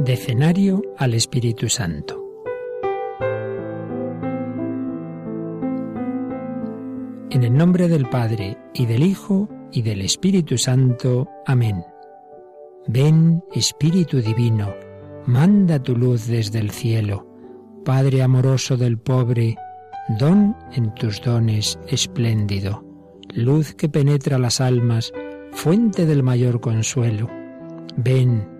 Decenario al Espíritu Santo. En el nombre del Padre, y del Hijo, y del Espíritu Santo. Amén. Ven, Espíritu Divino, manda tu luz desde el cielo. Padre amoroso del pobre, don en tus dones espléndido, luz que penetra las almas, fuente del mayor consuelo. Ven,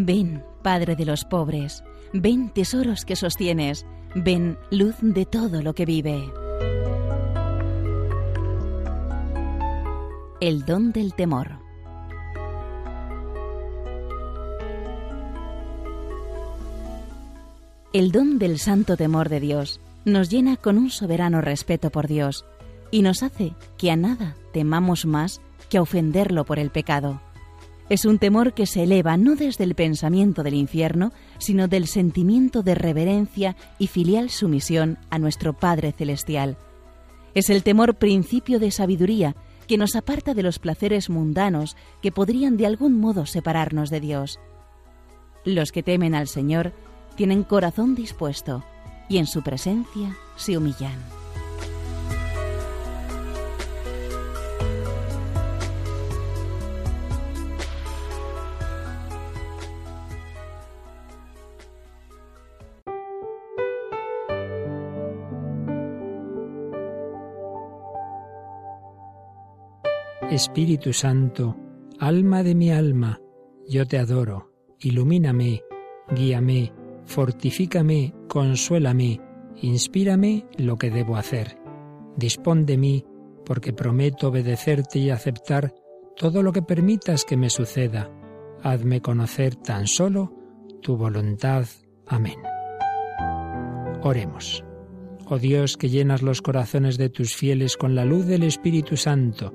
Ven, Padre de los pobres, ven tesoros que sostienes, ven luz de todo lo que vive. El don del temor. El don del santo temor de Dios nos llena con un soberano respeto por Dios y nos hace que a nada temamos más que a ofenderlo por el pecado. Es un temor que se eleva no desde el pensamiento del infierno, sino del sentimiento de reverencia y filial sumisión a nuestro Padre Celestial. Es el temor principio de sabiduría que nos aparta de los placeres mundanos que podrían de algún modo separarnos de Dios. Los que temen al Señor tienen corazón dispuesto y en su presencia se humillan. Espíritu Santo, alma de mi alma, yo te adoro, ilumíname, guíame, fortifícame, consuélame, inspírame lo que debo hacer. Dispón de mí, porque prometo obedecerte y aceptar todo lo que permitas que me suceda. Hazme conocer tan solo tu voluntad. Amén. Oremos. Oh Dios, que llenas los corazones de tus fieles con la luz del Espíritu Santo,